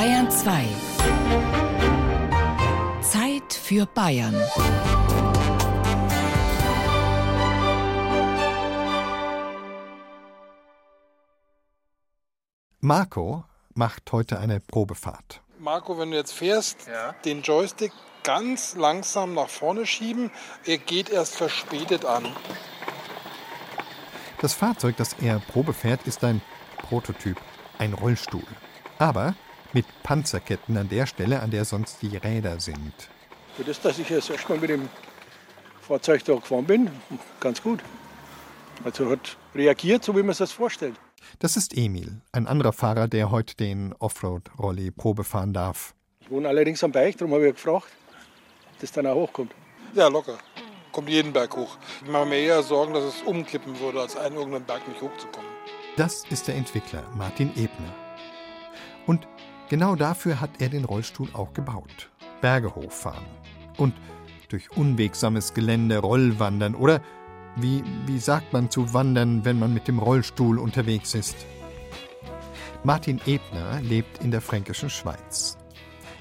Bayern 2. Zeit für Bayern. Marco macht heute eine Probefahrt. Marco, wenn du jetzt fährst, Ja. den Joystick ganz langsam nach vorne schieben. Er geht erst verspätet an. Das Fahrzeug, das er Probe fährt, ist ein Prototyp, ein Rollstuhl. Aber mit Panzerketten an der Stelle, an der sonst die Räder sind. Für das, dass ich jetzt erstmal mit dem Fahrzeug da gefahren bin, ganz gut. Also hat reagiert, so wie man sich das vorstellt. Das ist Emil, ein anderer Fahrer, der heute den Offroad-Rolli Probe fahren darf. Ich wohne allerdings am Beich, darum habe ich gefragt, ob das dann auch hochkommt. Ja, locker. Kommt jeden Berg hoch. Ich mache mir eher Sorgen, dass es umkippen würde, als einen irgendeinen Berg nicht hochzukommen. Das ist der Entwickler Martin Ebner. Und genau dafür hat er den Rollstuhl auch gebaut. Berge hochfahren und durch unwegsames Gelände Rollwandern oder wie, wie sagt man zu wandern, wenn man mit dem Rollstuhl unterwegs ist? Martin Ebner lebt in der fränkischen Schweiz.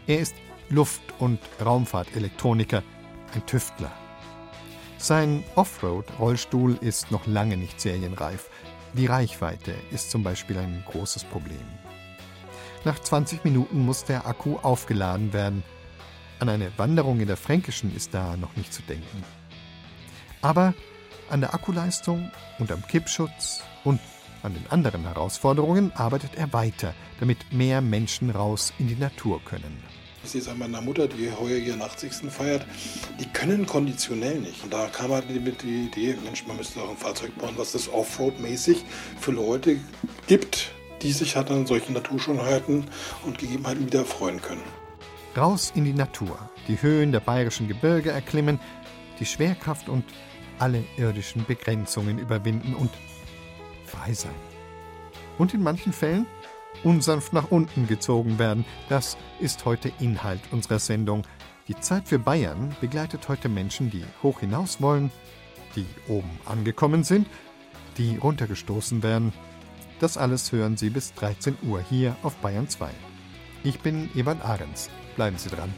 Er ist Luft- und Raumfahrtelektroniker, ein Tüftler. Sein Offroad-Rollstuhl ist noch lange nicht serienreif. Die Reichweite ist zum Beispiel ein großes Problem. Nach 20 Minuten muss der Akku aufgeladen werden. An eine Wanderung in der Fränkischen ist da noch nicht zu denken. Aber an der Akkuleistung und am Kippschutz und an den anderen Herausforderungen arbeitet er weiter, damit mehr Menschen raus in die Natur können. Ich sehe es an meiner Mutter, die heuer ihren 80. feiert. Die können konditionell nicht. Und da kam halt mit die Idee, Mensch, man müsste auch ein Fahrzeug bauen, was das Offroad-mäßig für Leute gibt, die sich halt an solchen Naturschönheiten und Gegebenheiten wieder freuen können. Raus in die Natur, die Höhen der bayerischen Gebirge erklimmen, die Schwerkraft und alle irdischen Begrenzungen überwinden und frei sein. Und in manchen Fällen unsanft nach unten gezogen werden. Das ist heute Inhalt unserer Sendung. Die Zeit für Bayern begleitet heute Menschen, die hoch hinaus wollen, die oben angekommen sind, die runtergestoßen werden. Das alles hören Sie bis 13 Uhr hier auf Bayern 2. Ich bin Ebert Ahrens. Bleiben Sie dran.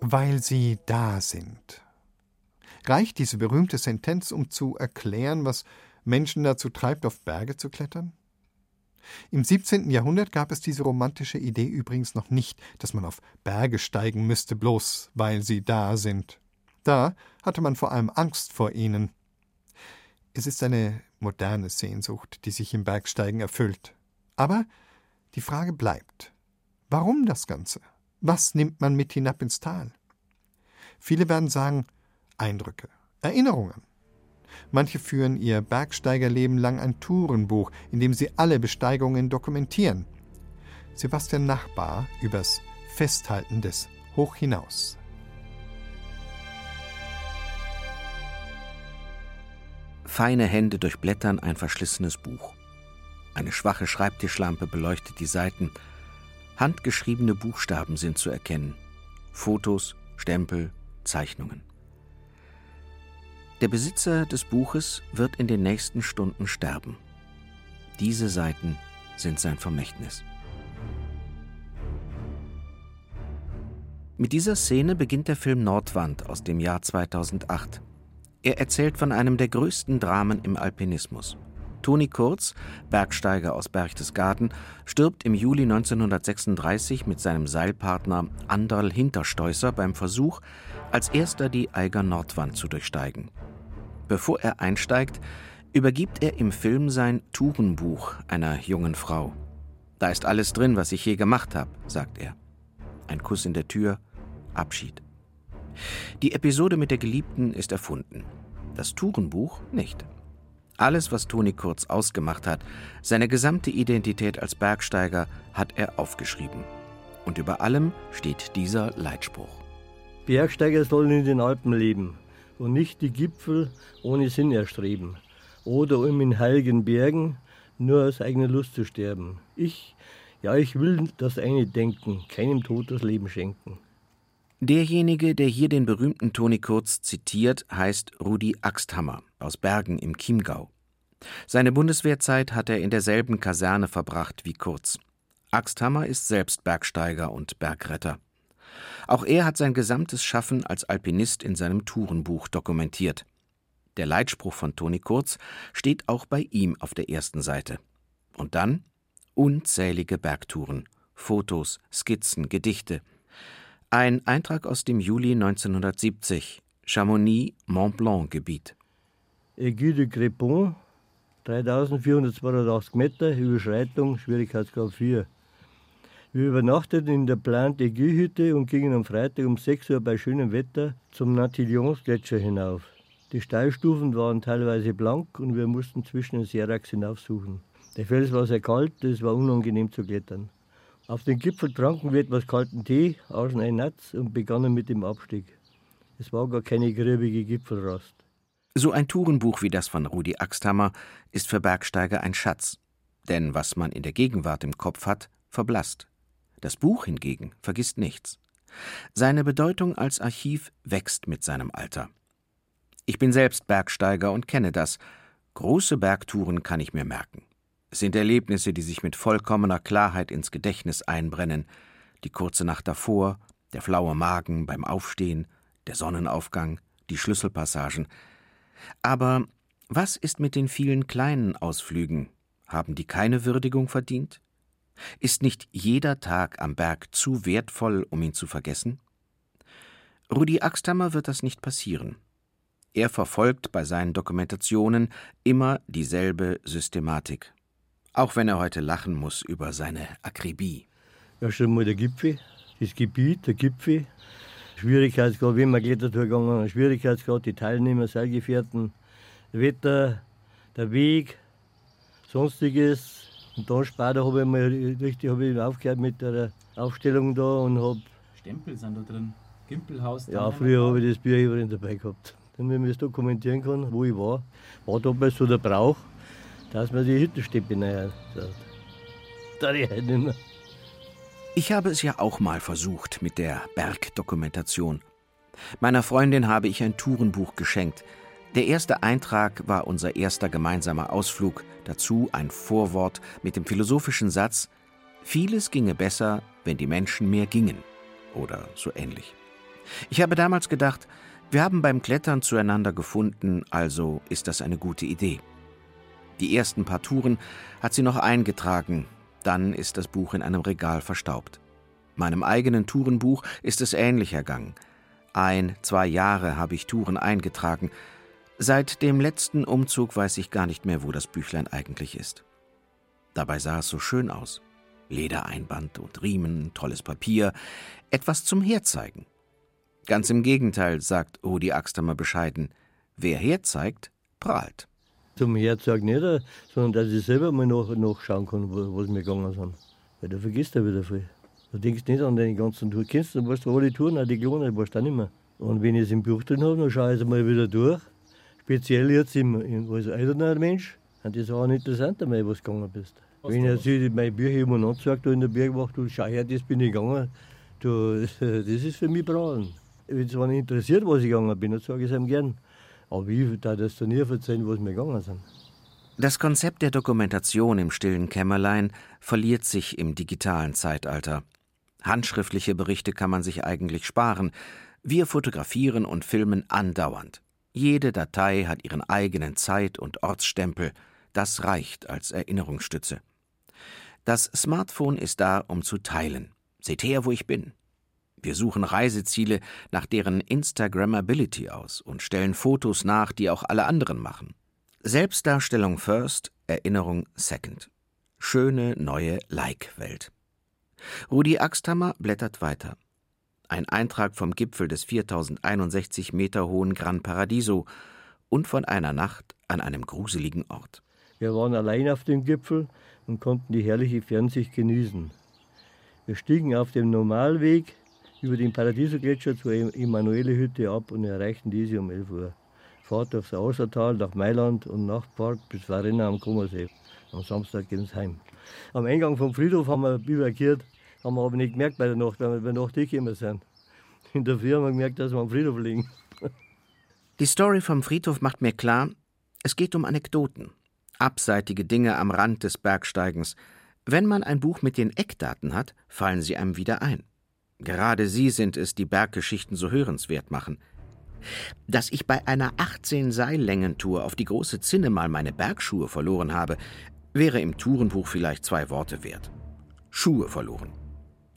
Weil sie da sind. Reicht diese berühmte Sentenz, um zu erklären, was Menschen dazu treibt, auf Berge zu klettern? Im 17. Jahrhundert gab es diese romantische Idee übrigens noch nicht, dass man auf Berge steigen müsste, bloß weil sie da sind. Da hatte man vor allem Angst vor ihnen. Es ist eine moderne Sehnsucht, die sich im Bergsteigen erfüllt. Aber die Frage bleibt: Warum das Ganze? Was nimmt man mit hinab ins Tal? Viele werden sagen Eindrücke, Erinnerungen. Manche führen ihr Bergsteigerleben lang ein Tourenbuch, in dem sie alle Besteigungen dokumentieren. Sebastian Nachbar übers Festhalten des Hochhinaus. Feine Hände durchblättern ein verschlissenes Buch. Eine schwache Schreibtischlampe beleuchtet die Seiten. Handgeschriebene Buchstaben sind zu erkennen. Fotos, Stempel, Zeichnungen. Der Besitzer des Buches wird in den nächsten Stunden sterben. Diese Seiten sind sein Vermächtnis. Mit dieser Szene beginnt der Film Nordwand aus dem Jahr 2008. Er erzählt von einem der größten Dramen im Alpinismus. Toni Kurz, Bergsteiger aus Berchtesgaden, stirbt im Juli 1936 mit seinem Seilpartner Anderl Hinterstoisser beim Versuch, als erster die Eiger Nordwand zu durchsteigen. Bevor er einsteigt, übergibt er im Film sein Tourenbuch einer jungen Frau. Da ist alles drin, was ich je gemacht habe, sagt er. Ein Kuss in der Tür, Abschied. Die Episode mit der Geliebten ist erfunden. Das Tourenbuch nicht. Alles, was Toni Kurz ausgemacht hat, seine gesamte Identität als Bergsteiger, hat er aufgeschrieben. Und über allem steht dieser Leitspruch. Bergsteiger sollen in den Alpen leben und nicht die Gipfel ohne Sinn erstreben oder um in heiligen Bergen nur aus eigener Lust zu sterben. Ich, ja, ich will das eine denken, keinem Tod das Leben schenken. Derjenige, der hier den berühmten Toni Kurz zitiert, heißt Rudi Axthammer aus Bergen im Chiemgau. Seine Bundeswehrzeit hat er in derselben Kaserne verbracht wie Kurz. Axthammer ist selbst Bergsteiger und Bergretter. Auch er hat sein gesamtes Schaffen als Alpinist in seinem Tourenbuch dokumentiert. Der Leitspruch von Toni Kurz steht auch bei ihm auf der ersten Seite. Und dann unzählige Bergtouren, Fotos, Skizzen, Gedichte – ein Eintrag aus dem Juli 1970, Chamonix-Mont Blanc-Gebiet. Aiguille de Crépon, 3482 Meter, Überschreitung, Schwierigkeitsgrad 4. Wir übernachteten in der Plant Aiguille-Hütte und gingen am Freitag um 6 Uhr bei schönem Wetter zum Natillons-Gletscher hinauf. Die Steilstufen waren teilweise blank und wir mussten zwischen den Seracs hinaufsuchen. Der Fels war sehr kalt, es war unangenehm zu klettern. Auf den Gipfel tranken wir etwas kalten Tee, aßen ein Natz und begannen mit dem Abstieg. Es war gar keine grübige Gipfelrast. So ein Tourenbuch wie das von Rudi Axthammer ist für Bergsteiger ein Schatz. Denn was man in der Gegenwart im Kopf hat, verblasst. Das Buch hingegen vergisst nichts. Seine Bedeutung als Archiv wächst mit seinem Alter. Ich bin selbst Bergsteiger und kenne das. Große Bergtouren kann ich mir merken. Es sind Erlebnisse, die sich mit vollkommener Klarheit ins Gedächtnis einbrennen. Die kurze Nacht davor, der flaue Magen beim Aufstehen, der Sonnenaufgang, die Schlüsselpassagen. Aber was ist mit den vielen kleinen Ausflügen? Haben die keine Würdigung verdient? Ist nicht jeder Tag am Berg zu wertvoll, um ihn zu vergessen? Rudi Axthammer wird das nicht passieren. Er verfolgt bei seinen Dokumentationen immer dieselbe Systematik. Auch wenn er heute lachen muss über seine Akribie. Ja, schon mal der Gipfel, das Gebiet, der Gipfel. Schwierigkeitsgrad, wie man Klettertour gegangen Schwierigkeitsgrad, die Teilnehmer, Seilgefährten, Wetter, der Weg, sonstiges. Und dann später habe ich mal richtig hab ich aufgehört mit der Aufstellung da und habe. Stempel sind da drin. Gimpelhaus. Ja, früher habe ich das Bücher dabei gehabt. Damit man es dokumentieren kann, wo ich war. War damals so der Brauch dass man die Hüttensteppe näher. Da die halt nicht mehr. Ich habe es ja auch mal versucht mit der Bergdokumentation. Meiner Freundin habe ich ein Tourenbuch geschenkt. Der erste Eintrag war unser erster gemeinsamer Ausflug, dazu ein Vorwort mit dem philosophischen Satz Vieles ginge besser, wenn die Menschen mehr gingen oder so ähnlich. Ich habe damals gedacht, wir haben beim Klettern zueinander gefunden, also ist das eine gute Idee. Die ersten paar Touren hat sie noch eingetragen, dann ist das Buch in einem Regal verstaubt. Meinem eigenen Tourenbuch ist es ähnlich ergangen. Ein, zwei Jahre habe ich Touren eingetragen. Seit dem letzten Umzug weiß ich gar nicht mehr, wo das Büchlein eigentlich ist. Dabei sah es so schön aus. Ledereinband und Riemen, tolles Papier, etwas zum Herzeigen. Ganz im Gegenteil, sagt Rudi Axtamer bescheiden. Wer herzeigt, prahlt zum Herzog nicht, sondern dass ich selber mal nach, nachschauen kann, wo, was wir gegangen sind. Weil du vergisst ja wieder viel. Du denkst nicht an deine ganzen Touren. Kennst du, weißt du alle Touren, auch die kleinen, weißt du auch nicht mehr. Und wenn ich es im Buch drin habe, dann schaue ich es mal wieder durch. Speziell jetzt im, im, als älterer Mensch, und das ist auch interessant, einmal, was du gegangen bist. Was wenn ich jetzt meine Bücher immer anzeige, da in der Bergwacht, du schau her, das bin ich gegangen, du, das ist für mich Braun. Wenn es einen interessiert, was ich gegangen bin, dann sage ich es ihm gern. Aber ich da das dann nie erzählen, wo es mir gegangen sind. Das Konzept der Dokumentation im stillen Kämmerlein verliert sich im digitalen Zeitalter. Handschriftliche Berichte kann man sich eigentlich sparen. Wir fotografieren und filmen andauernd. Jede Datei hat ihren eigenen Zeit- und Ortsstempel. Das reicht als Erinnerungsstütze. Das Smartphone ist da, um zu teilen. Seht her, wo ich bin. Wir suchen Reiseziele nach deren Instagrammability aus und stellen Fotos nach, die auch alle anderen machen. Selbstdarstellung first, Erinnerung second. Schöne neue Like-Welt. Rudi Axthammer blättert weiter. Ein Eintrag vom Gipfel des 4061 Meter hohen Gran Paradiso und von einer Nacht an einem gruseligen Ort. Wir waren allein auf dem Gipfel und konnten die herrliche Fernsicht genießen. Wir stiegen auf dem Normalweg über den Paradiso-Gletscher zur Emanuele-Hütte ab und erreichten diese um 11 Uhr. Fahrt durchs Außertal nach Mailand und Nachtfahrt bis Varenna am Kummersee. Am Samstag gehen wir heim. Am Eingang vom Friedhof haben wir bivakiert, haben wir aber nicht gemerkt bei der Nacht, weil wir nach gekommen sind. In der Früh haben wir gemerkt, dass wir am Friedhof liegen. Die Story vom Friedhof macht mir klar, es geht um Anekdoten, abseitige Dinge am Rand des Bergsteigens. Wenn man ein Buch mit den Eckdaten hat, fallen sie einem wieder ein. Gerade sie sind es, die Berggeschichten so hörenswert machen. Dass ich bei einer 18 Seillängentour auf die große Zinne mal meine Bergschuhe verloren habe, wäre im Tourenbuch vielleicht zwei Worte wert. Schuhe verloren.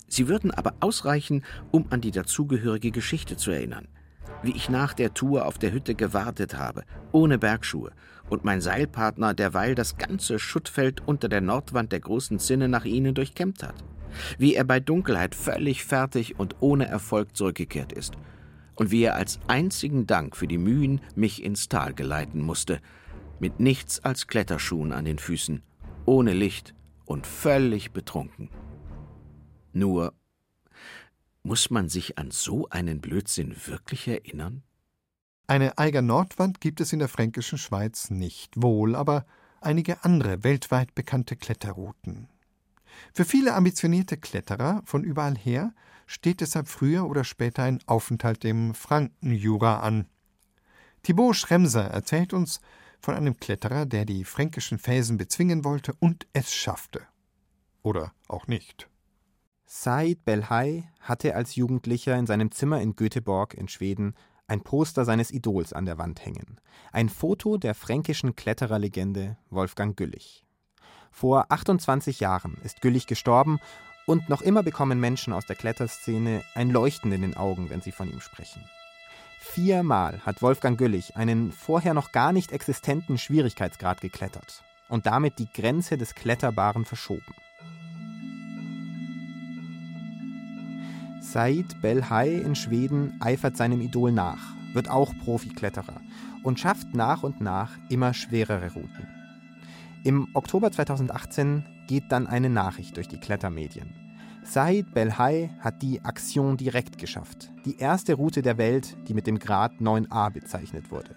Sie würden aber ausreichen, um an die dazugehörige Geschichte zu erinnern. Wie ich nach der Tour auf der Hütte gewartet habe, ohne Bergschuhe, und mein Seilpartner derweil das ganze Schuttfeld unter der Nordwand der großen Zinne nach ihnen durchkämmt hat. Wie er bei Dunkelheit völlig fertig und ohne Erfolg zurückgekehrt ist. Und wie er als einzigen Dank für die Mühen mich ins Tal geleiten musste, mit nichts als Kletterschuhen an den Füßen, ohne Licht und völlig betrunken. Nur muss man sich an so einen Blödsinn wirklich erinnern? Eine Eiger Nordwand gibt es in der fränkischen Schweiz nicht, wohl aber einige andere weltweit bekannte Kletterrouten. Für viele ambitionierte Kletterer von überall her steht deshalb früher oder später ein Aufenthalt im Frankenjura an. Thibaut Schremser erzählt uns von einem Kletterer, der die fränkischen Felsen bezwingen wollte und es schaffte. Oder auch nicht. Said Belhai hatte als Jugendlicher in seinem Zimmer in Göteborg in Schweden ein Poster seines Idols an der Wand hängen. Ein Foto der fränkischen Klettererlegende Wolfgang Güllich. Vor 28 Jahren ist Güllich gestorben und noch immer bekommen Menschen aus der Kletterszene ein Leuchten in den Augen, wenn sie von ihm sprechen. Viermal hat Wolfgang Güllich einen vorher noch gar nicht existenten Schwierigkeitsgrad geklettert und damit die Grenze des Kletterbaren verschoben. Said Belhai in Schweden eifert seinem Idol nach, wird auch Profikletterer und schafft nach und nach immer schwerere Routen. Im Oktober 2018 geht dann eine Nachricht durch die Klettermedien. Said Belhai hat die Action direkt geschafft, die erste Route der Welt, die mit dem Grad 9a bezeichnet wurde.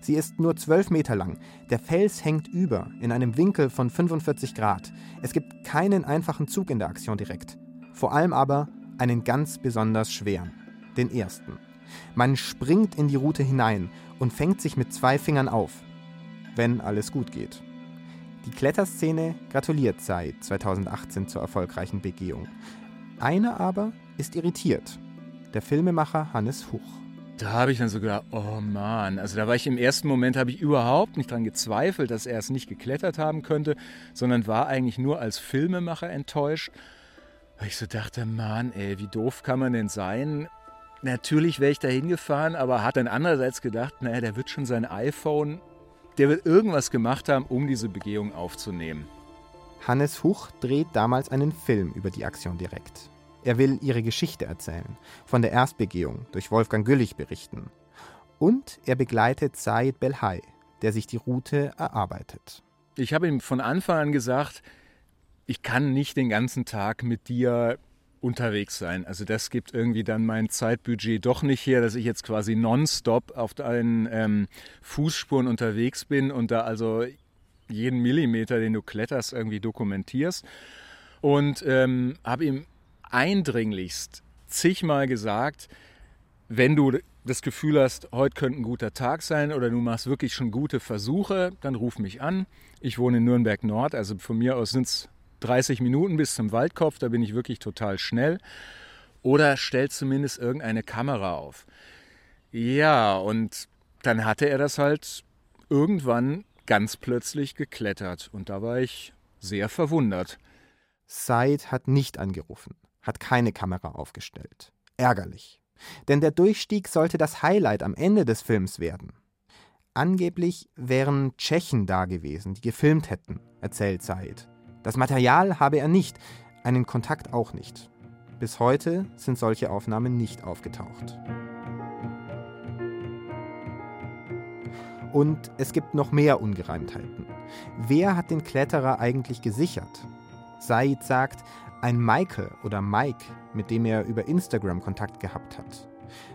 Sie ist nur 12 Meter lang. Der Fels hängt über in einem Winkel von 45 Grad. Es gibt keinen einfachen Zug in der Aktion direkt. Vor allem aber einen ganz besonders schweren, den ersten. Man springt in die Route hinein und fängt sich mit zwei Fingern auf, wenn alles gut geht. Die Kletterszene gratuliert Said 2018 zur erfolgreichen Begehung. Einer aber ist irritiert. Der Filmemacher Hannes Huch. Da habe ich dann so gedacht, oh Mann, also da war ich im ersten Moment, habe ich überhaupt nicht daran gezweifelt, dass er es nicht geklettert haben könnte, sondern war eigentlich nur als Filmemacher enttäuscht. Weil ich so dachte, Mann, ey, wie doof kann man denn sein? Natürlich wäre ich da hingefahren, aber hat dann andererseits gedacht, naja, der wird schon sein iPhone der wird irgendwas gemacht haben, um diese Begehung aufzunehmen. Hannes Huch dreht damals einen Film über die Aktion direkt. Er will ihre Geschichte erzählen, von der Erstbegehung durch Wolfgang Güllich berichten. Und er begleitet Said Belhai, der sich die Route erarbeitet. Ich habe ihm von Anfang an gesagt, ich kann nicht den ganzen Tag mit dir unterwegs sein. Also das gibt irgendwie dann mein Zeitbudget doch nicht her, dass ich jetzt quasi nonstop auf deinen ähm, Fußspuren unterwegs bin und da also jeden Millimeter, den du kletterst, irgendwie dokumentierst. Und ähm, habe ihm eindringlichst zigmal gesagt, wenn du das Gefühl hast, heute könnte ein guter Tag sein oder du machst wirklich schon gute Versuche, dann ruf mich an. Ich wohne in Nürnberg Nord, also von mir aus sind es 30 Minuten bis zum Waldkopf, da bin ich wirklich total schnell. Oder stellt zumindest irgendeine Kamera auf. Ja, und dann hatte er das halt irgendwann ganz plötzlich geklettert. Und da war ich sehr verwundert. Said hat nicht angerufen, hat keine Kamera aufgestellt. Ärgerlich. Denn der Durchstieg sollte das Highlight am Ende des Films werden. Angeblich wären Tschechen da gewesen, die gefilmt hätten, erzählt Said. Das Material habe er nicht, einen Kontakt auch nicht. Bis heute sind solche Aufnahmen nicht aufgetaucht. Und es gibt noch mehr Ungereimtheiten. Wer hat den Kletterer eigentlich gesichert? Said sagt, ein Michael oder Mike, mit dem er über Instagram Kontakt gehabt hat.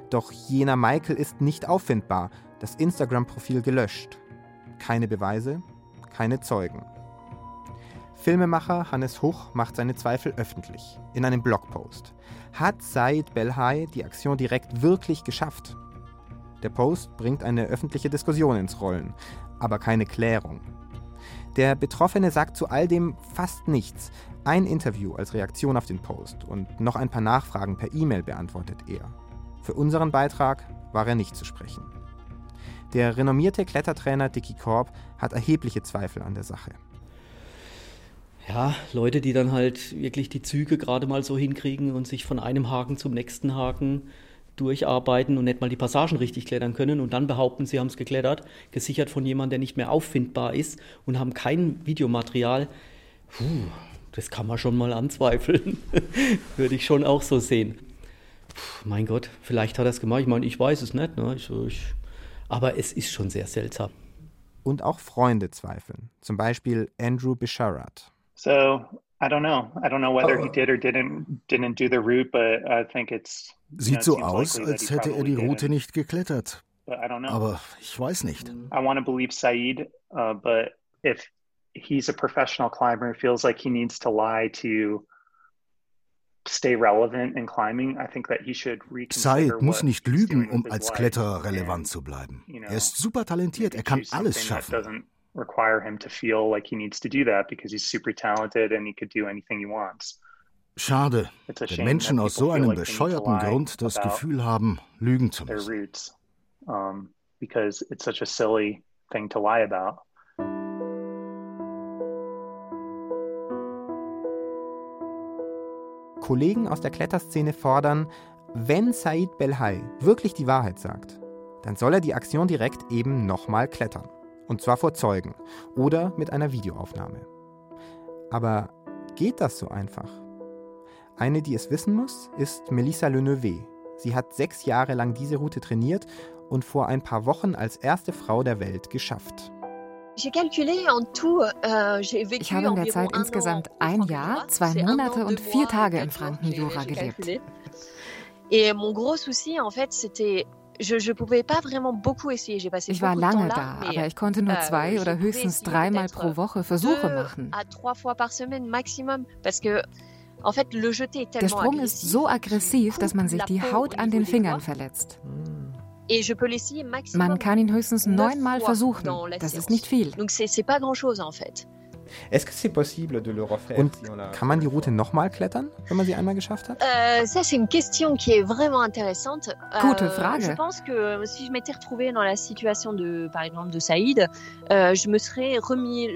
Doch jener Michael ist nicht auffindbar, das Instagram-Profil gelöscht. Keine Beweise, keine Zeugen. Filmemacher Hannes Huch macht seine Zweifel öffentlich in einem Blogpost. Hat Said Belhai die Aktion direkt wirklich geschafft? Der Post bringt eine öffentliche Diskussion ins Rollen, aber keine Klärung. Der Betroffene sagt zu all dem fast nichts. Ein Interview als Reaktion auf den Post und noch ein paar Nachfragen per E-Mail beantwortet er. Für unseren Beitrag war er nicht zu sprechen. Der renommierte Klettertrainer Dicky Korb hat erhebliche Zweifel an der Sache. Ja, Leute, die dann halt wirklich die Züge gerade mal so hinkriegen und sich von einem Haken zum nächsten Haken durcharbeiten und nicht mal die Passagen richtig klettern können und dann behaupten, sie haben es geklettert, gesichert von jemandem, der nicht mehr auffindbar ist und haben kein Videomaterial. Puh, das kann man schon mal anzweifeln. Würde ich schon auch so sehen. Puh, mein Gott, vielleicht hat er es gemacht. Ich meine, ich weiß es nicht. Ne? Ich, ich, aber es ist schon sehr seltsam. Und auch Freunde zweifeln. Zum Beispiel Andrew Bisharat. So I don't know. I don't know whether he did or didn't didn't do the route, but I think it's. Sieht so aus, als hätte er die Route nicht geklettert. Aber ich weiß nicht. I want to believe Said, uh, but if he's a professional climber, feels like he needs to lie to stay relevant in climbing, I think that he should Said muss nicht lügen, um als Kletterer relevant zu bleiben. Er ist super talentiert, er kann alles schaffen. Require him to feel like he needs to do that because he's super talented and he could do anything he wants. Schade, wenn Menschen aus so einem bescheuerten Grund das Gefühl haben, lügen zu müssen. Roots, um, because it's such a silly thing to lie about. Kollegen aus der Kletterszene fordern, wenn Said Belhai wirklich die Wahrheit sagt, dann soll er die Aktion direkt eben nochmal klettern. Und zwar vor Zeugen oder mit einer Videoaufnahme. Aber geht das so einfach? Eine, die es wissen muss, ist Melissa Leneuve. Sie hat sechs Jahre lang diese Route trainiert und vor ein paar Wochen als erste Frau der Welt geschafft. Euh, ich habe in der Zeit insgesamt ein Jahr, zwei Monate und vier Tage in Frankenjura gelebt. Et mon gros souci, en fait, c'était ich war lange da, aber ich konnte nur euh, zwei oder höchstens dreimal pro Woche Versuche machen. Der Sprung ist so aggressiv, dass man sich die Haut an den Fingern verletzt. Man kann ihn höchstens neunmal versuchen. Das ist nicht viel. Und kann man die Route nochmal klettern, wenn man sie einmal geschafft hat? Euh, Gute euh, Frage. Je pense que si je m'étais retrouvée dans la situation de, par exemple, de Saïd, euh, je me serais remis.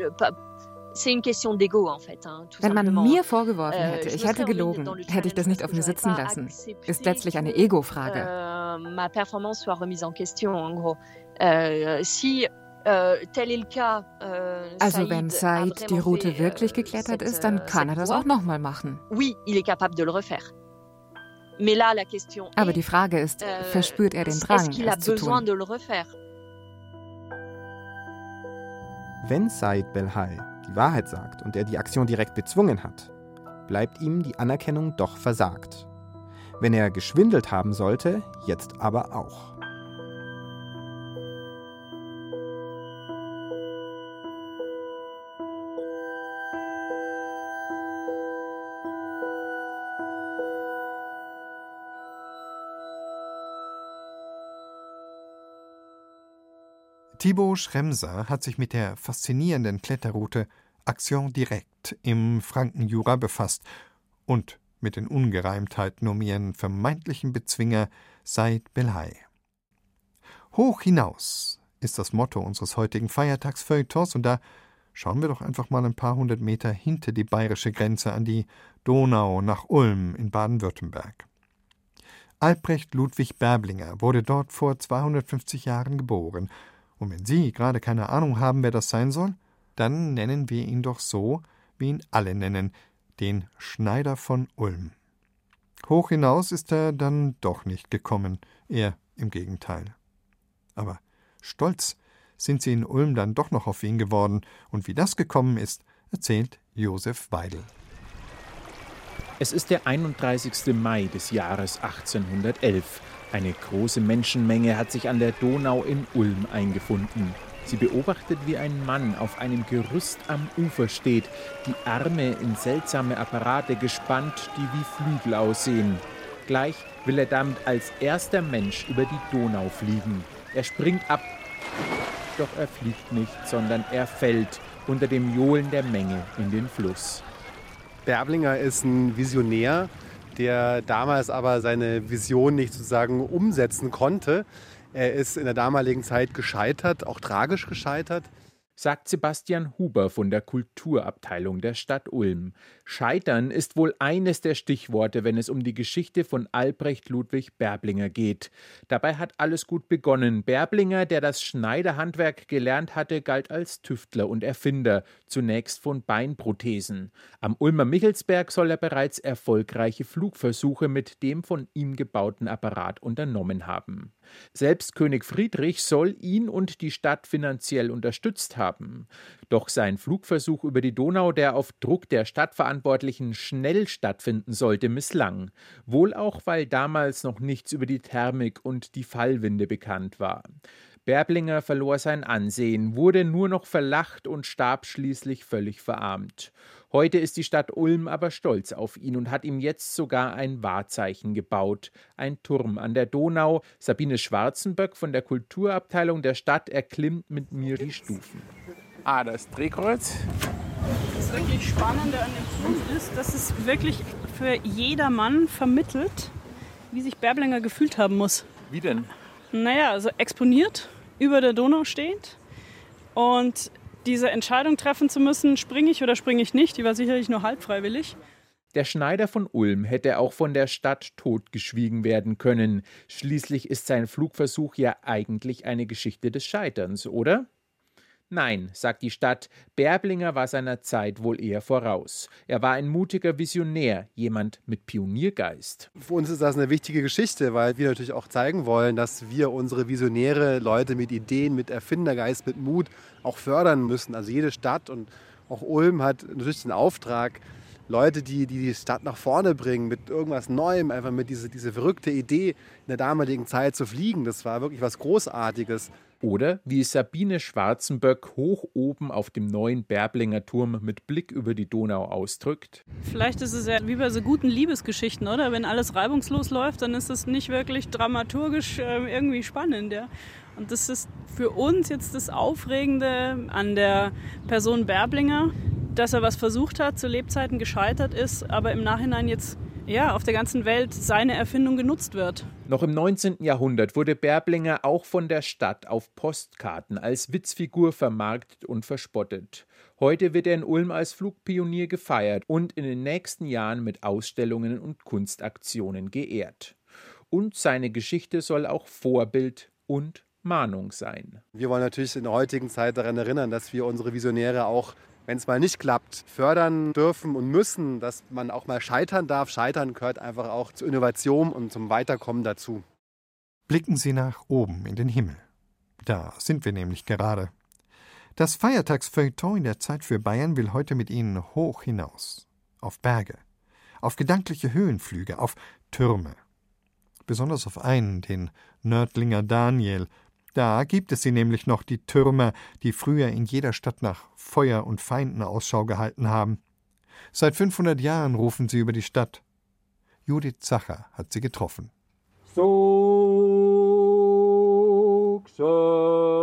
Wenn man mir vorgeworfen euh, hätte, ich hätte gelogen, hätte ich das nicht auf mir sitzen lassen. Ist letztlich eine Ego-Frage. Äh, äh, also wenn Said die Route wirklich euh, geklettert ist, dann kann er das auch nochmal machen. Aber die Frage ist, euh, verspürt er den Drang, es zu tun? Wenn Said Belhai die Wahrheit sagt und er die Aktion direkt bezwungen hat, bleibt ihm die Anerkennung doch versagt. Wenn er geschwindelt haben sollte, jetzt aber auch. Thibaut Schremser hat sich mit der faszinierenden Kletterroute Action Direct im Frankenjura befasst und mit den Ungereimtheiten um ihren vermeintlichen Bezwinger Said Belhai. Hoch hinaus ist das Motto unseres heutigen Feiertagsfeuilletons und da schauen wir doch einfach mal ein paar hundert Meter hinter die bayerische Grenze an die Donau nach Ulm in Baden-Württemberg. Albrecht Ludwig Berblinger wurde dort vor 250 Jahren geboren und wenn Sie gerade keine Ahnung haben, wer das sein soll, dann nennen wir ihn doch so, wie ihn alle nennen, den Schneider von Ulm. Hoch hinaus ist er dann doch nicht gekommen, eher im Gegenteil. Aber stolz sind sie in Ulm dann doch noch auf ihn geworden, und wie das gekommen ist, erzählt Josef Weidel. Es ist der 31. Mai des Jahres 1811. Eine große Menschenmenge hat sich an der Donau in Ulm eingefunden. Sie beobachtet, wie ein Mann auf einem Gerüst am Ufer steht, die Arme in seltsame Apparate gespannt, die wie Flügel aussehen. Gleich will er damit als erster Mensch über die Donau fliegen. Er springt ab, doch er fliegt nicht, sondern er fällt unter dem Johlen der Menge in den Fluss. Berblinger ist ein Visionär, der damals aber seine Vision nicht sozusagen umsetzen konnte. Er ist in der damaligen Zeit gescheitert, auch tragisch gescheitert sagt Sebastian Huber von der Kulturabteilung der Stadt Ulm. Scheitern ist wohl eines der Stichworte, wenn es um die Geschichte von Albrecht Ludwig Berblinger geht. Dabei hat alles gut begonnen. Berblinger, der das Schneiderhandwerk gelernt hatte, galt als Tüftler und Erfinder, zunächst von Beinprothesen. Am Ulmer Michelsberg soll er bereits erfolgreiche Flugversuche mit dem von ihm gebauten Apparat unternommen haben. Selbst König Friedrich soll ihn und die Stadt finanziell unterstützt haben. Doch sein Flugversuch über die Donau, der auf Druck der Stadtverantwortlichen schnell stattfinden sollte, misslang. Wohl auch, weil damals noch nichts über die Thermik und die Fallwinde bekannt war. Berblinger verlor sein Ansehen, wurde nur noch verlacht und starb schließlich völlig verarmt. Heute ist die Stadt Ulm aber stolz auf ihn und hat ihm jetzt sogar ein Wahrzeichen gebaut. Ein Turm an der Donau. Sabine Schwarzenböck von der Kulturabteilung der Stadt erklimmt mit mir die Stufen. Ah, das Drehkreuz. Das wirklich Spannende an dem Turm ist, dass es wirklich für jedermann vermittelt, wie sich Berblinger gefühlt haben muss. Wie denn? Naja, also exponiert, über der Donau steht und diese Entscheidung treffen zu müssen, springe ich oder springe ich nicht, die war sicherlich nur halb freiwillig. Der Schneider von Ulm hätte auch von der Stadt totgeschwiegen werden können. Schließlich ist sein Flugversuch ja eigentlich eine Geschichte des Scheiterns, oder? Nein, sagt die Stadt, Berblinger war seiner Zeit wohl eher voraus. Er war ein mutiger Visionär, jemand mit Pioniergeist. Für uns ist das eine wichtige Geschichte, weil wir natürlich auch zeigen wollen, dass wir unsere Visionäre, Leute mit Ideen, mit Erfindergeist, mit Mut auch fördern müssen. Also jede Stadt und auch Ulm hat natürlich den Auftrag, Leute, die, die die Stadt nach vorne bringen, mit irgendwas Neuem, einfach mit dieser diese verrückte Idee in der damaligen Zeit zu fliegen. Das war wirklich was Großartiges. Oder wie Sabine Schwarzenböck hoch oben auf dem neuen Berblinger Turm mit Blick über die Donau ausdrückt. Vielleicht ist es ja wie bei so guten Liebesgeschichten, oder? Wenn alles reibungslos läuft, dann ist es nicht wirklich dramaturgisch äh, irgendwie spannend. Ja? Und das ist für uns jetzt das Aufregende an der Person Berblinger, dass er was versucht hat, zu Lebzeiten gescheitert ist, aber im Nachhinein jetzt ja, auf der ganzen Welt seine Erfindung genutzt wird. Noch im 19. Jahrhundert wurde Berblinger auch von der Stadt auf Postkarten als Witzfigur vermarktet und verspottet. Heute wird er in Ulm als Flugpionier gefeiert und in den nächsten Jahren mit Ausstellungen und Kunstaktionen geehrt. Und seine Geschichte soll auch Vorbild und Mahnung sein. Wir wollen natürlich in der heutigen Zeit daran erinnern, dass wir unsere Visionäre auch wenn es mal nicht klappt, fördern dürfen und müssen, dass man auch mal scheitern darf. Scheitern gehört einfach auch zur Innovation und zum Weiterkommen dazu. Blicken Sie nach oben in den Himmel. Da sind wir nämlich gerade. Das Feiertagsfeuilleton in der Zeit für Bayern will heute mit Ihnen hoch hinaus. Auf Berge, auf gedankliche Höhenflüge, auf Türme. Besonders auf einen, den Nördlinger Daniel, da gibt es sie nämlich noch, die Türmer, die früher in jeder Stadt nach Feuer und Feinden Ausschau gehalten haben. Seit 500 Jahren rufen sie über die Stadt. Judith Zacher hat sie getroffen. So, Als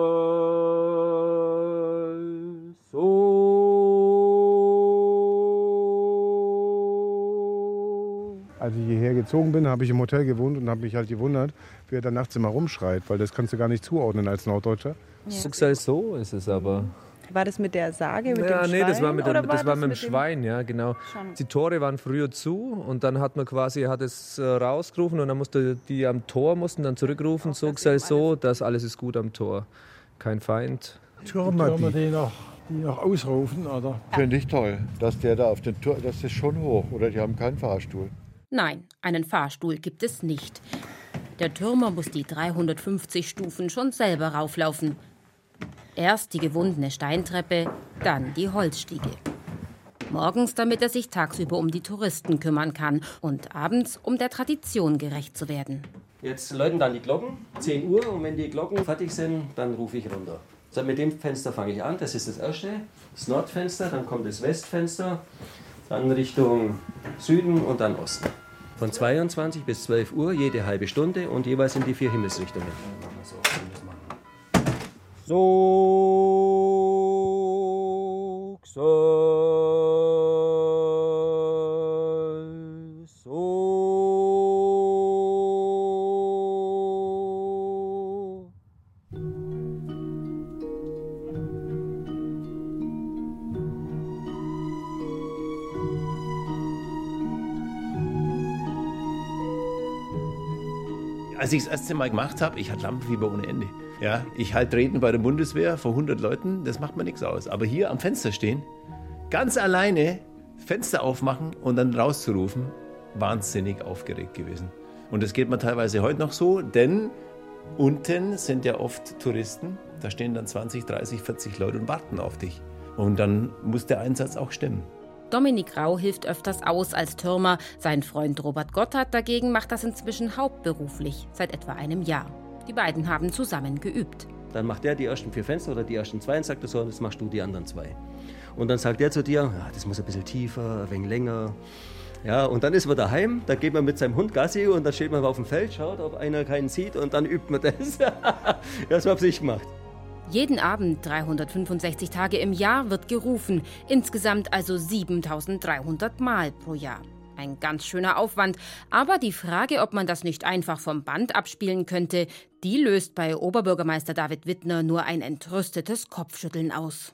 gezogen bin, habe ich im Hotel gewohnt und habe mich halt gewundert, wie er da nachts immer rumschreit, weil das kannst du gar nicht zuordnen als Norddeutscher. Ja. so ist es aber. War das mit der Sage, mit ja, dem nee, Schwein? das war mit dem, das, das war mit dem Schwein, ja, genau. Schon. Die Tore waren früher zu und dann hat man quasi, hat es äh, rausgerufen und dann musste die am Tor mussten dann zurückrufen, so sei so, dass alles ist gut am Tor. Kein Feind. Türme, die, die, noch, die noch ausrufen, oder? Finde ich toll, dass der da auf den Tor, das ist schon hoch, oder die haben keinen Fahrstuhl. Nein, einen Fahrstuhl gibt es nicht. Der Türmer muss die 350 Stufen schon selber rauflaufen. Erst die gewundene Steintreppe, dann die Holzstiege. Morgens, damit er sich tagsüber um die Touristen kümmern kann und abends, um der Tradition gerecht zu werden. Jetzt läuten dann die Glocken, 10 Uhr, und wenn die Glocken fertig sind, dann rufe ich runter. So, mit dem Fenster fange ich an. Das ist das erste, das Nordfenster. Dann kommt das Westfenster. Dann Richtung Süden und dann Osten. Von 22 bis 12 Uhr jede halbe Stunde und jeweils in die vier Himmelsrichtungen. So, soll, Als ich das erste Mal gemacht habe, ich hatte Lampenfieber ohne Ende. Ja, ich halte Reden bei der Bundeswehr vor 100 Leuten, das macht mir nichts aus. Aber hier am Fenster stehen, ganz alleine Fenster aufmachen und dann rauszurufen, wahnsinnig aufgeregt gewesen. Und das geht mir teilweise heute noch so, denn unten sind ja oft Touristen, da stehen dann 20, 30, 40 Leute und warten auf dich. Und dann muss der Einsatz auch stimmen. Dominik Rau hilft öfters aus als Türmer. Sein Freund Robert Gotthard dagegen macht das inzwischen hauptberuflich, seit etwa einem Jahr. Die beiden haben zusammen geübt. Dann macht er die ersten vier Fenster oder die ersten zwei und sagt so, jetzt machst du die anderen zwei. Und dann sagt er zu dir, ja, das muss ein bisschen tiefer, ein wenig länger. Ja, und dann ist man daheim, da geht man mit seinem Hund Gassi und dann steht man auf dem Feld, schaut, ob einer keinen sieht und dann übt man das. das habe ich gemacht. Jeden Abend 365 Tage im Jahr wird gerufen, insgesamt also 7300 Mal pro Jahr. Ein ganz schöner Aufwand, aber die Frage, ob man das nicht einfach vom Band abspielen könnte, die löst bei Oberbürgermeister David Wittner nur ein entrüstetes Kopfschütteln aus.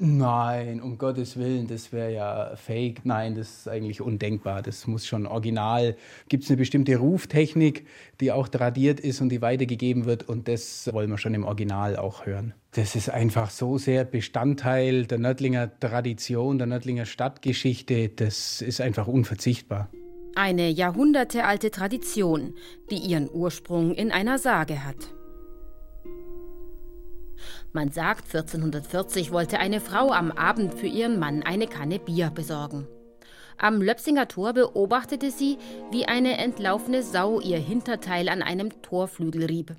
Nein, um Gottes Willen, das wäre ja fake. Nein, das ist eigentlich undenkbar. Das muss schon original. Gibt es eine bestimmte Ruftechnik, die auch tradiert ist und die weitergegeben wird und das wollen wir schon im Original auch hören. Das ist einfach so sehr Bestandteil der Nördlinger Tradition, der Nördlinger Stadtgeschichte. Das ist einfach unverzichtbar. Eine jahrhundertealte Tradition, die ihren Ursprung in einer Sage hat. Man sagt, 1440 wollte eine Frau am Abend für ihren Mann eine Kanne Bier besorgen. Am Löpsinger Tor beobachtete sie, wie eine entlaufene Sau ihr Hinterteil an einem Torflügel rieb.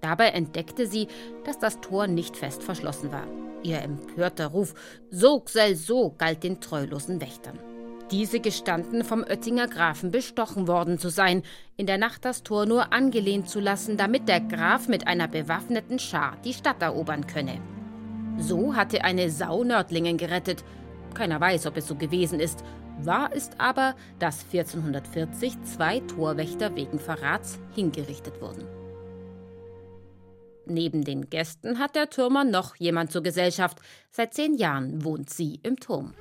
Dabei entdeckte sie, dass das Tor nicht fest verschlossen war. Ihr empörter Ruf So, sel so galt den treulosen Wächtern. Diese gestanden vom Oettinger Grafen bestochen worden zu sein, in der Nacht das Tor nur angelehnt zu lassen, damit der Graf mit einer bewaffneten Schar die Stadt erobern könne. So hatte eine Sau Nördlingen gerettet. Keiner weiß, ob es so gewesen ist. Wahr ist aber, dass 1440 zwei Torwächter wegen Verrats hingerichtet wurden. Neben den Gästen hat der Türmer noch jemand zur Gesellschaft. Seit zehn Jahren wohnt sie im Turm.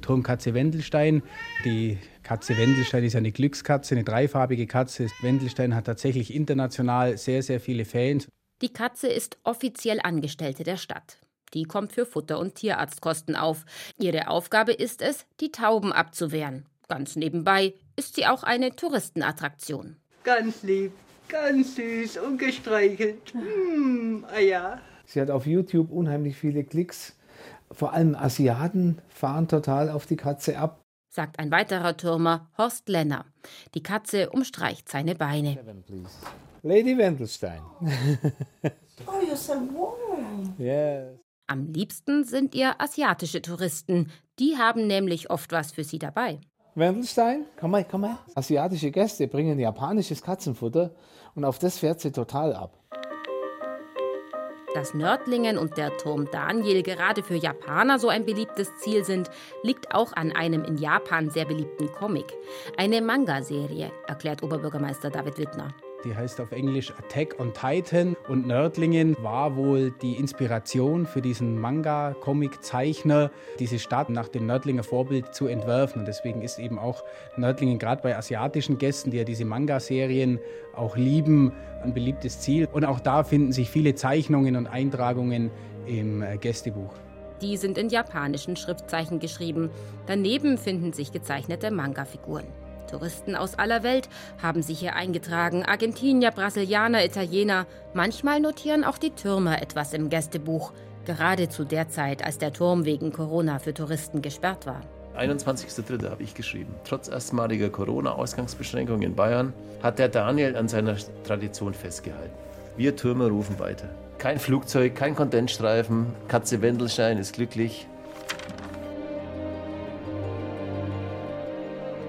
Turmkatze Wendelstein. Die Katze Wendelstein ist eine Glückskatze, eine dreifarbige Katze. Wendelstein hat tatsächlich international sehr, sehr viele Fans. Die Katze ist offiziell Angestellte der Stadt. Die kommt für Futter- und Tierarztkosten auf. Ihre Aufgabe ist es, die Tauben abzuwehren. Ganz nebenbei ist sie auch eine Touristenattraktion. Ganz lieb, ganz süß und gestreichelt. Hm, ah ja. Sie hat auf YouTube unheimlich viele Klicks vor allem Asiaten fahren total auf die Katze ab. Sagt ein weiterer Türmer, Horst Lenner. Die Katze umstreicht seine Beine. Lady Wendelstein. oh, you're so warm. Yes. Am liebsten sind ihr asiatische Touristen. Die haben nämlich oft was für sie dabei. Wendelstein, komm mal, komm mal. Asiatische Gäste bringen japanisches Katzenfutter und auf das fährt sie total ab. Dass Nördlingen und der Turm Daniel gerade für Japaner so ein beliebtes Ziel sind, liegt auch an einem in Japan sehr beliebten Comic. Eine Manga-Serie, erklärt Oberbürgermeister David Wittner. Die heißt auf Englisch Attack on Titan und Nördlingen war wohl die Inspiration für diesen Manga-Comic-Zeichner, diese Stadt nach dem Nördlinger Vorbild zu entwerfen. Und deswegen ist eben auch Nördlingen gerade bei asiatischen Gästen, die ja diese Manga-Serien auch lieben, ein beliebtes Ziel. Und auch da finden sich viele Zeichnungen und Eintragungen im äh, Gästebuch. Die sind in japanischen Schriftzeichen geschrieben. Daneben finden sich gezeichnete Manga-Figuren. Touristen aus aller Welt haben sich hier eingetragen. Argentinier, Brasilianer, Italiener. Manchmal notieren auch die Türmer etwas im Gästebuch. Gerade zu der Zeit, als der Turm wegen Corona für Touristen gesperrt war. 21.03. habe ich geschrieben. Trotz erstmaliger Corona-Ausgangsbeschränkungen in Bayern hat der Daniel an seiner Tradition festgehalten. Wir Türmer rufen weiter. Kein Flugzeug, kein Kondensstreifen. Katze Wendelstein ist glücklich.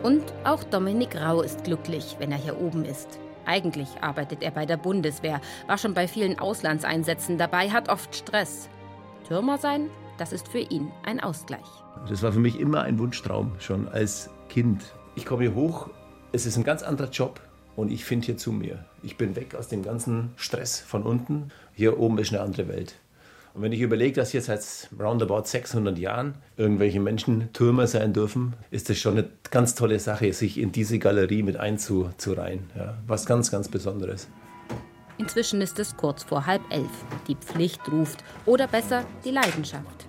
Und auch Dominik Rau ist glücklich, wenn er hier oben ist. Eigentlich arbeitet er bei der Bundeswehr, war schon bei vielen Auslandseinsätzen dabei, hat oft Stress. Türmer sein, das ist für ihn ein Ausgleich. Das war für mich immer ein Wunschtraum, schon als Kind. Ich komme hier hoch, es ist ein ganz anderer Job und ich finde hier zu mir. Ich bin weg aus dem ganzen Stress von unten. Hier oben ist eine andere Welt. Und wenn ich überlege, dass jetzt seit roundabout 600 Jahren irgendwelche Menschen Türmer sein dürfen, ist das schon eine ganz tolle Sache, sich in diese Galerie mit einzureihen. Ja, was ganz, ganz Besonderes. Inzwischen ist es kurz vor halb elf. Die Pflicht ruft oder besser die Leidenschaft.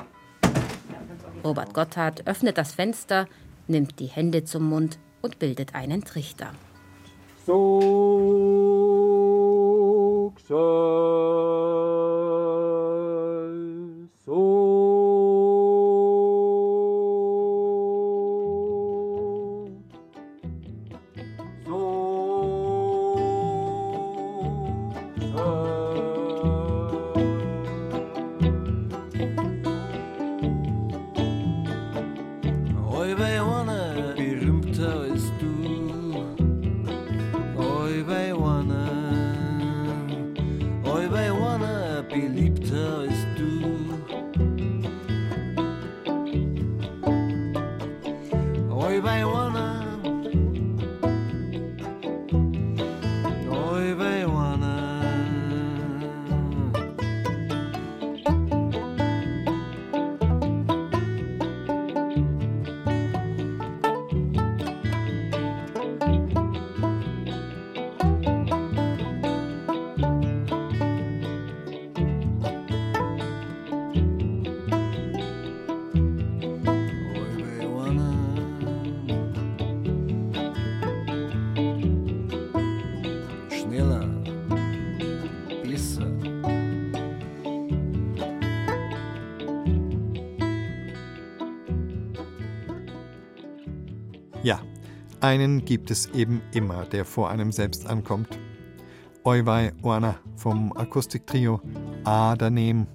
Robert Gotthard öffnet das Fenster, nimmt die Hände zum Mund und bildet einen Trichter. So, so. Einen gibt es eben immer, der vor einem selbst ankommt. Oiwei Oana vom Akustiktrio Adanem.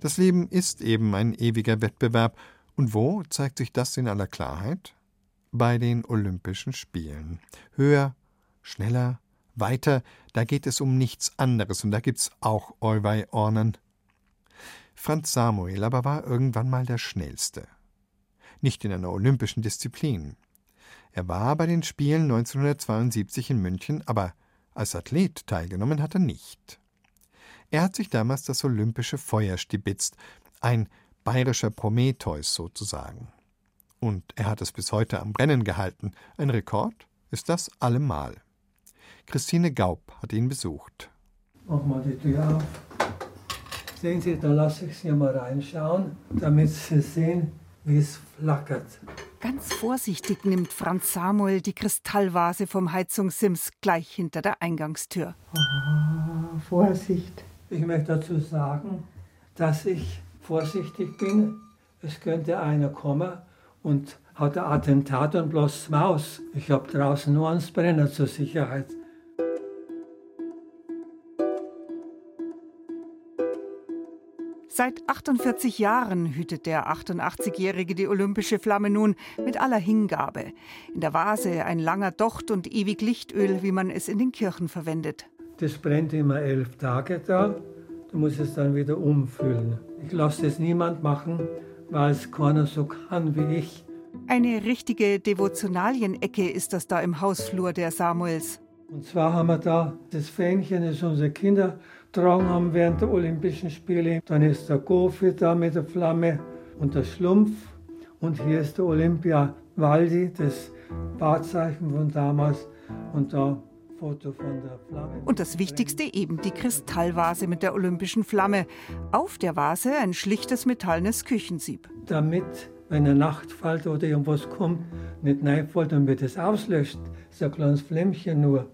Das Leben ist eben ein ewiger Wettbewerb. Und wo zeigt sich das in aller Klarheit? Bei den Olympischen Spielen. Höher, schneller, weiter, da geht es um nichts anderes und da gibt's auch Oiwei Ornen. Franz Samuel aber war irgendwann mal der Schnellste. Nicht in einer olympischen Disziplin. Er war bei den Spielen 1972 in München, aber als Athlet teilgenommen hat er nicht. Er hat sich damals das olympische Feuer stibitzt, ein bayerischer Prometheus sozusagen. Und er hat es bis heute am Brennen gehalten. Ein Rekord ist das allemal. Christine Gaub hat ihn besucht. Mach mal die Tür auf. Sehen Sie, da lasse ich Sie mal reinschauen, damit Sie sehen, wie es flackert. Ganz vorsichtig nimmt Franz Samuel die Kristallvase vom Heizungssims gleich hinter der Eingangstür. Oh, Vorsicht. Ich möchte dazu sagen, dass ich vorsichtig bin. Es könnte einer kommen und hat ein Attentat und bloß Maus. Ich habe draußen nur einen Brenner zur Sicherheit. Seit 48 Jahren hütet der 88-Jährige die olympische Flamme nun mit aller Hingabe. In der Vase ein langer Docht und ewig Lichtöl, wie man es in den Kirchen verwendet. Das brennt immer elf Tage da. Du musst es dann wieder umfüllen. Ich lasse das niemand machen, weil es keiner so kann wie ich. Eine richtige Devotionalienecke ist das da im Hausflur der Samuels. Und zwar haben wir da das Fähnchen, das unsere Kinder getragen haben während der Olympischen Spiele. Dann ist der Gofi da mit der Flamme und der Schlumpf. Und hier ist der Olympia Waldi, das Wahrzeichen von damals. Und da Foto von der Flamme. Und das Wichtigste eben die Kristallvase mit der olympischen Flamme. Auf der Vase ein schlichtes metallenes Küchensieb. Damit, wenn eine Nacht fällt oder irgendwas kommt, nicht reinfällt und wird es auslöscht. Das ist ein kleines Flämmchen nur.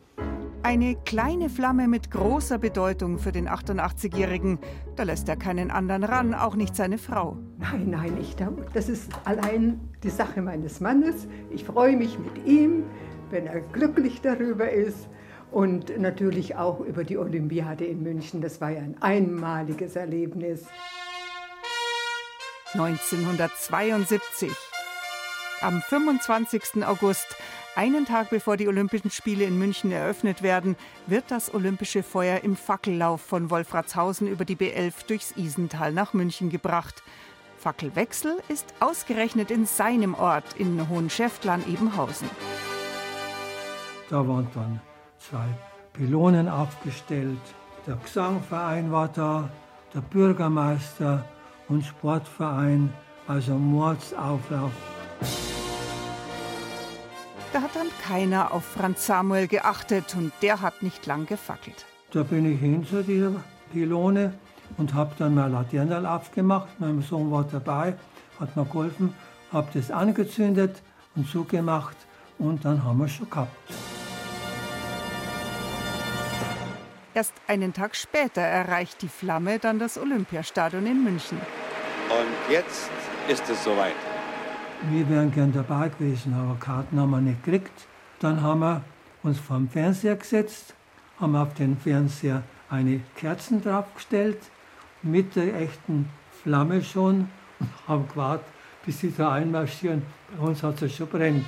Eine kleine Flamme mit großer Bedeutung für den 88-Jährigen. Da lässt er keinen anderen ran, auch nicht seine Frau. Nein, nein, ich, das ist allein die Sache meines Mannes. Ich freue mich mit ihm, wenn er glücklich darüber ist. und natürlich auch über die Olympiade in München. Das war ja ein einmaliges Erlebnis. 1972. Am 25. August, einen Tag bevor die Olympischen Spiele in München eröffnet werden, wird das olympische Feuer im Fackellauf von Wolfratshausen über die B11 durchs Isental nach München gebracht. Fackelwechsel ist ausgerechnet in seinem Ort in Hohenschäftlarn-Ebenhausen. Da waren dann zwei Pylonen aufgestellt. Der Gesangverein war da, der Bürgermeister und Sportverein, also Mordsauflauf. Da hat dann keiner auf Franz Samuel geachtet und der hat nicht lang gefackelt. Da bin ich hin zu dieser Pylone und habe dann mein Laternenl aufgemacht. Mein Sohn war dabei, hat mir geholfen, habe das angezündet und zugemacht und dann haben wir es schon gehabt. Erst einen Tag später erreicht die Flamme dann das Olympiastadion in München. Und jetzt ist es soweit. Wir wären gern dabei gewesen, aber Karten haben wir nicht gekriegt. Dann haben wir uns vor den Fernseher gesetzt, haben auf den Fernseher eine Kerzen draufgestellt, mit der echten Flamme schon und haben gewartet, bis sie da einmarschieren. Bei uns hat es schon brennt.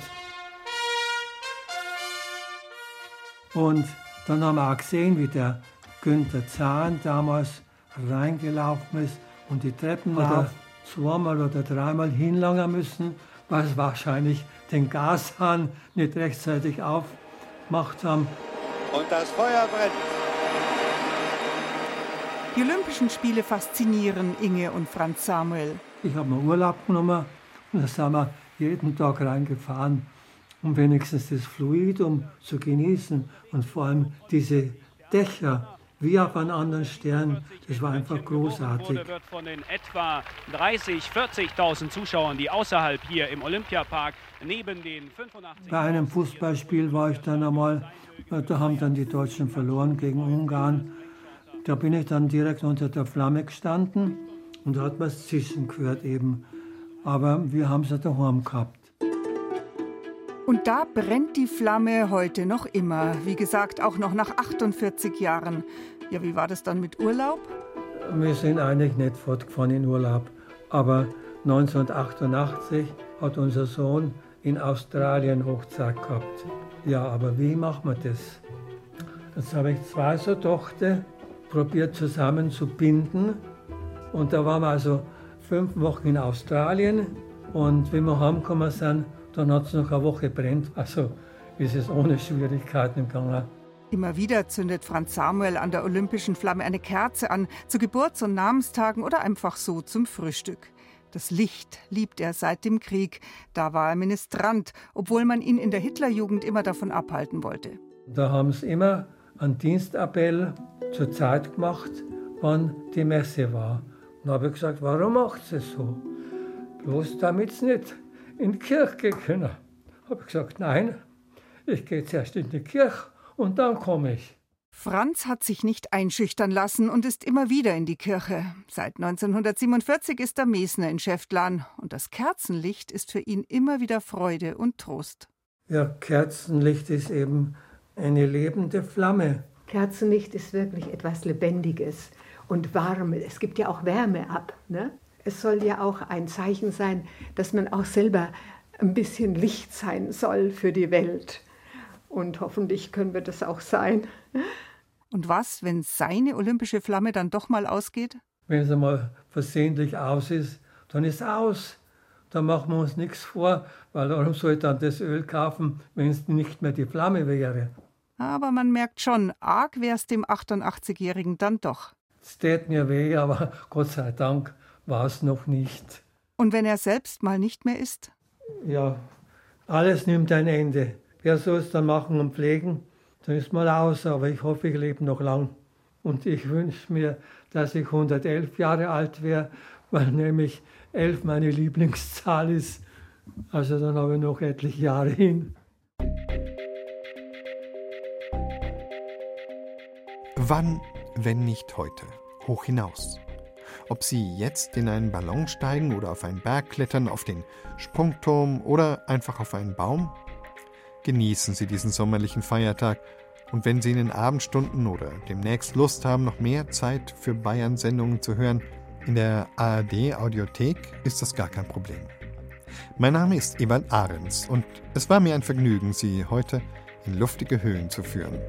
Und dann haben wir auch gesehen, wie der Günther Zahn damals reingelaufen ist und die Treppen oder zweimal oder dreimal hinlangen müssen, weil sie wahrscheinlich den Gashahn nicht rechtzeitig aufgemacht haben. Und das Feuer brennt. Die Olympischen Spiele faszinieren Inge und Franz Samuel. Ich habe mir Urlaub genommen und da sind wir jeden Tag reingefahren, um wenigstens das Fluidum zu genießen und vor allem diese Dächer wie auf einem anderen Stern. Das war einfach großartig. wird von den etwa 30, 40.000 Zuschauern, die außerhalb hier im Olympiapark neben den 85. Bei einem Fußballspiel war ich dann einmal, da haben dann die Deutschen verloren gegen Ungarn. Da bin ich dann direkt unter der Flamme gestanden und da hat man das Zischen gehört eben. Aber wir haben es ja daheim gehabt. Und da brennt die Flamme heute noch immer. Wie gesagt, auch noch nach 48 Jahren. Ja, wie war das dann mit Urlaub? Wir sind eigentlich nicht fortgefahren in Urlaub. Aber 1988 hat unser Sohn in Australien Hochzeit gehabt. Ja, aber wie machen wir das? Jetzt habe ich zwei so Tochter probiert zusammen zu binden. Und da waren wir also fünf Wochen in Australien. Und wenn wir heimgekommen sind, dann hat es noch eine Woche brennt. Also ist es ohne Schwierigkeiten gegangen. Immer wieder zündet Franz Samuel an der olympischen Flamme eine Kerze an, zu Geburts- und Namenstagen oder einfach so zum Frühstück. Das Licht liebt er seit dem Krieg. Da war er Ministrant, obwohl man ihn in der Hitlerjugend immer davon abhalten wollte. Da haben sie immer einen Dienstappell zur Zeit gemacht, wann die Messe war. Und habe ich gesagt, warum macht sie es so? Bloß damit sie nicht in die Kirche gehen können. Habe ich gesagt, nein, ich gehe zuerst in die Kirche und dann komme ich. Franz hat sich nicht einschüchtern lassen und ist immer wieder in die Kirche. Seit 1947 ist er Mesner in Schäftlarn und das Kerzenlicht ist für ihn immer wieder Freude und Trost. Ja, Kerzenlicht ist eben eine lebende Flamme. Kerzenlicht ist wirklich etwas Lebendiges und Warme. Es gibt ja auch Wärme ab. Ne? Es soll ja auch ein Zeichen sein, dass man auch selber ein bisschen Licht sein soll für die Welt. Und hoffentlich können wir das auch sein. Und was, wenn seine olympische Flamme dann doch mal ausgeht? Wenn sie mal versehentlich aus ist, dann ist aus. Da machen wir uns nichts vor, weil warum soll ich dann das Öl kaufen, wenn es nicht mehr die Flamme wäre? Aber man merkt schon, arg wäre es dem 88-Jährigen dann doch. Es tät mir weh, aber Gott sei Dank war es noch nicht. Und wenn er selbst mal nicht mehr ist? Ja, alles nimmt ein Ende. Wer soll es dann machen und pflegen? Dann ist mal aus, aber ich hoffe, ich lebe noch lang. Und ich wünsche mir, dass ich 111 Jahre alt wäre, weil nämlich 11 meine Lieblingszahl ist. Also dann habe ich noch etliche Jahre hin. Wann, wenn nicht heute? Hoch hinaus. Ob Sie jetzt in einen Ballon steigen oder auf einen Berg klettern, auf den Sprungturm oder einfach auf einen Baum? Genießen Sie diesen sommerlichen Feiertag Und wenn Sie in den Abendstunden oder demnächst Lust haben, noch mehr Zeit für Bayern-Sendungen zu hören, in der ARD-Audiothek ist das gar kein Problem. Mein Name ist Ewald Ahrens und es war mir ein Vergnügen, Sie heute in luftige Höhen zu führen.